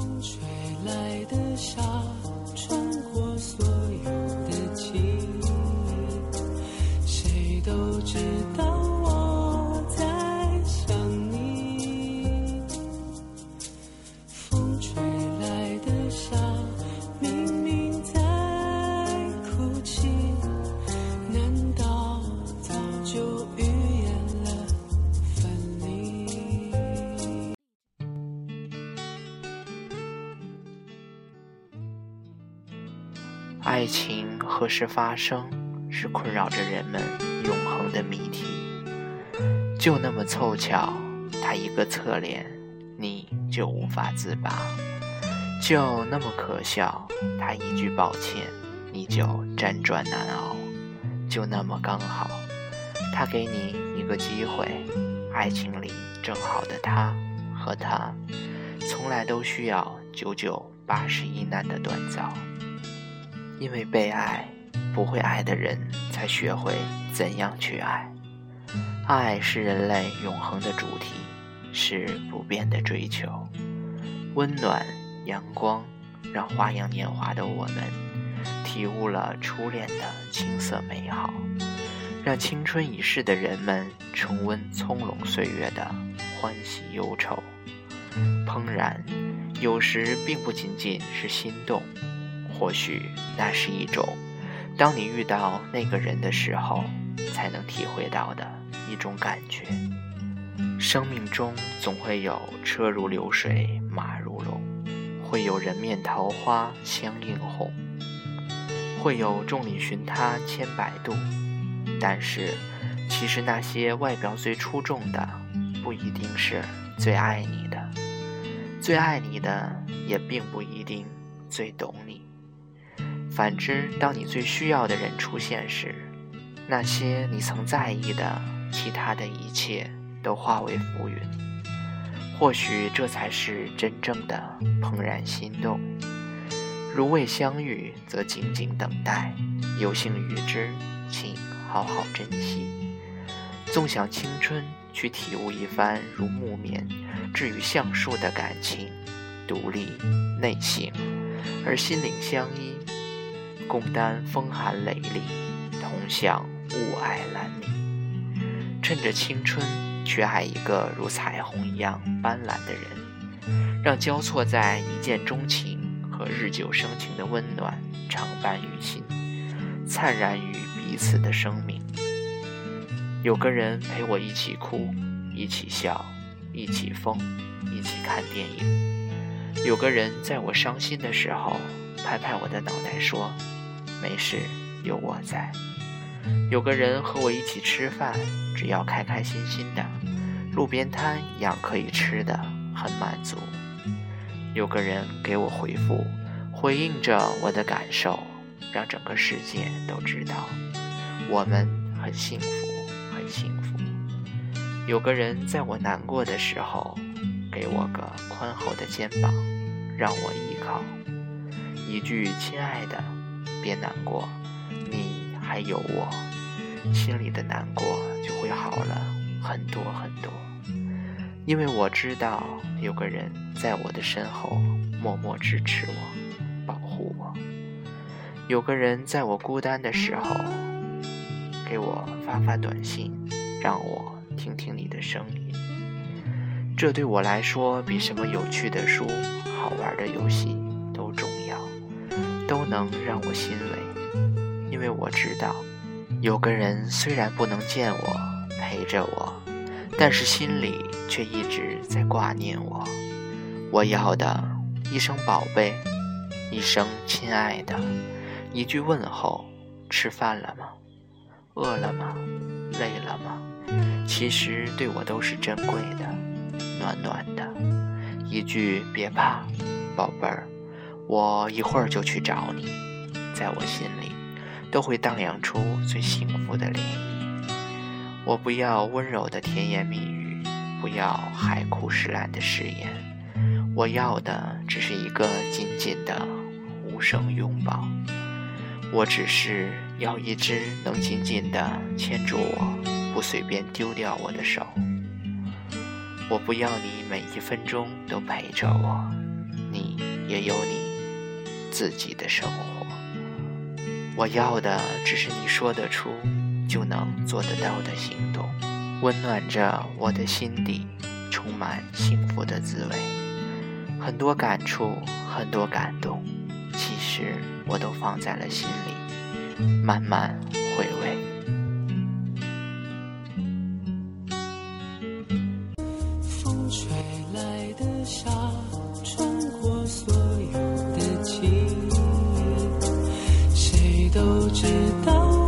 风吹来的沙，爱情何时发生，是困扰着人们永恒的谜题。就那么凑巧，他一个侧脸，你就无法自拔；就那么可笑，他一句抱歉，你就辗转难熬；就那么刚好，他给你一个机会。爱情里正好的他和他，从来都需要九九八十一难的锻造。因为被爱，不会爱的人才学会怎样去爱。爱是人类永恒的主题，是不变的追求。温暖、阳光，让花样年华的我们体悟了初恋的青涩美好，让青春已逝的人们重温葱茏岁月的欢喜忧愁。怦然，有时并不仅仅是心动。或许那是一种，当你遇到那个人的时候，才能体会到的一种感觉。生命中总会有车如流水马如龙，会有人面桃花相映红，会有众里寻他千百度。但是，其实那些外表最出众的，不一定是最爱你的，最爱你的也并不一定最懂你。反之，当你最需要的人出现时，那些你曾在意的其他的一切都化为浮云。或许这才是真正的怦然心动。如未相遇，则静静等待；有幸与之，请好好珍惜。纵享青春，去体悟一番如木棉至于橡树的感情，独立内省，而心灵相依。共担风寒雷厉，同享雾霭蓝迷。趁着青春，去爱一个如彩虹一样斑斓的人，让交错在一见钟情和日久生情的温暖常伴于心，灿然于彼此的生命。有个人陪我一起哭，一起笑，一起疯，一起看电影。有个人在我伤心的时候，拍拍我的脑袋说。没事，有我在。有个人和我一起吃饭，只要开开心心的，路边摊一样可以吃的，很满足。有个人给我回复，回应着我的感受，让整个世界都知道我们很幸福，很幸福。有个人在我难过的时候，给我个宽厚的肩膀，让我依靠。一句亲爱的。别难过，你还有我，心里的难过就会好了很多很多。因为我知道有个人在我的身后默默支持我，保护我。有个人在我孤单的时候给我发发短信，让我听听你的声音。这对我来说比什么有趣的书、好玩的游戏。都能让我欣慰，因为我知道，有个人虽然不能见我，陪着我，但是心里却一直在挂念我。我要的一声宝贝，一声亲爱的，一句问候：吃饭了吗？饿了吗？累了吗？其实对我都是珍贵的，暖暖的。一句别怕，宝贝儿。我一会儿就去找你，在我心里都会荡漾出最幸福的涟漪。我不要温柔的甜言蜜语，不要海枯石烂的誓言，我要的只是一个紧紧的无声拥抱。我只是要一只能紧紧的牵住我，不随便丢掉我的手。我不要你每一分钟都陪着我，你。也有你自己的生活。我要的只是你说得出就能做得到的行动，温暖着我的心底，充满幸福的滋味。很多感触，很多感动，其实我都放在了心里，慢慢回味。风吹来的沙，穿过所有都知道。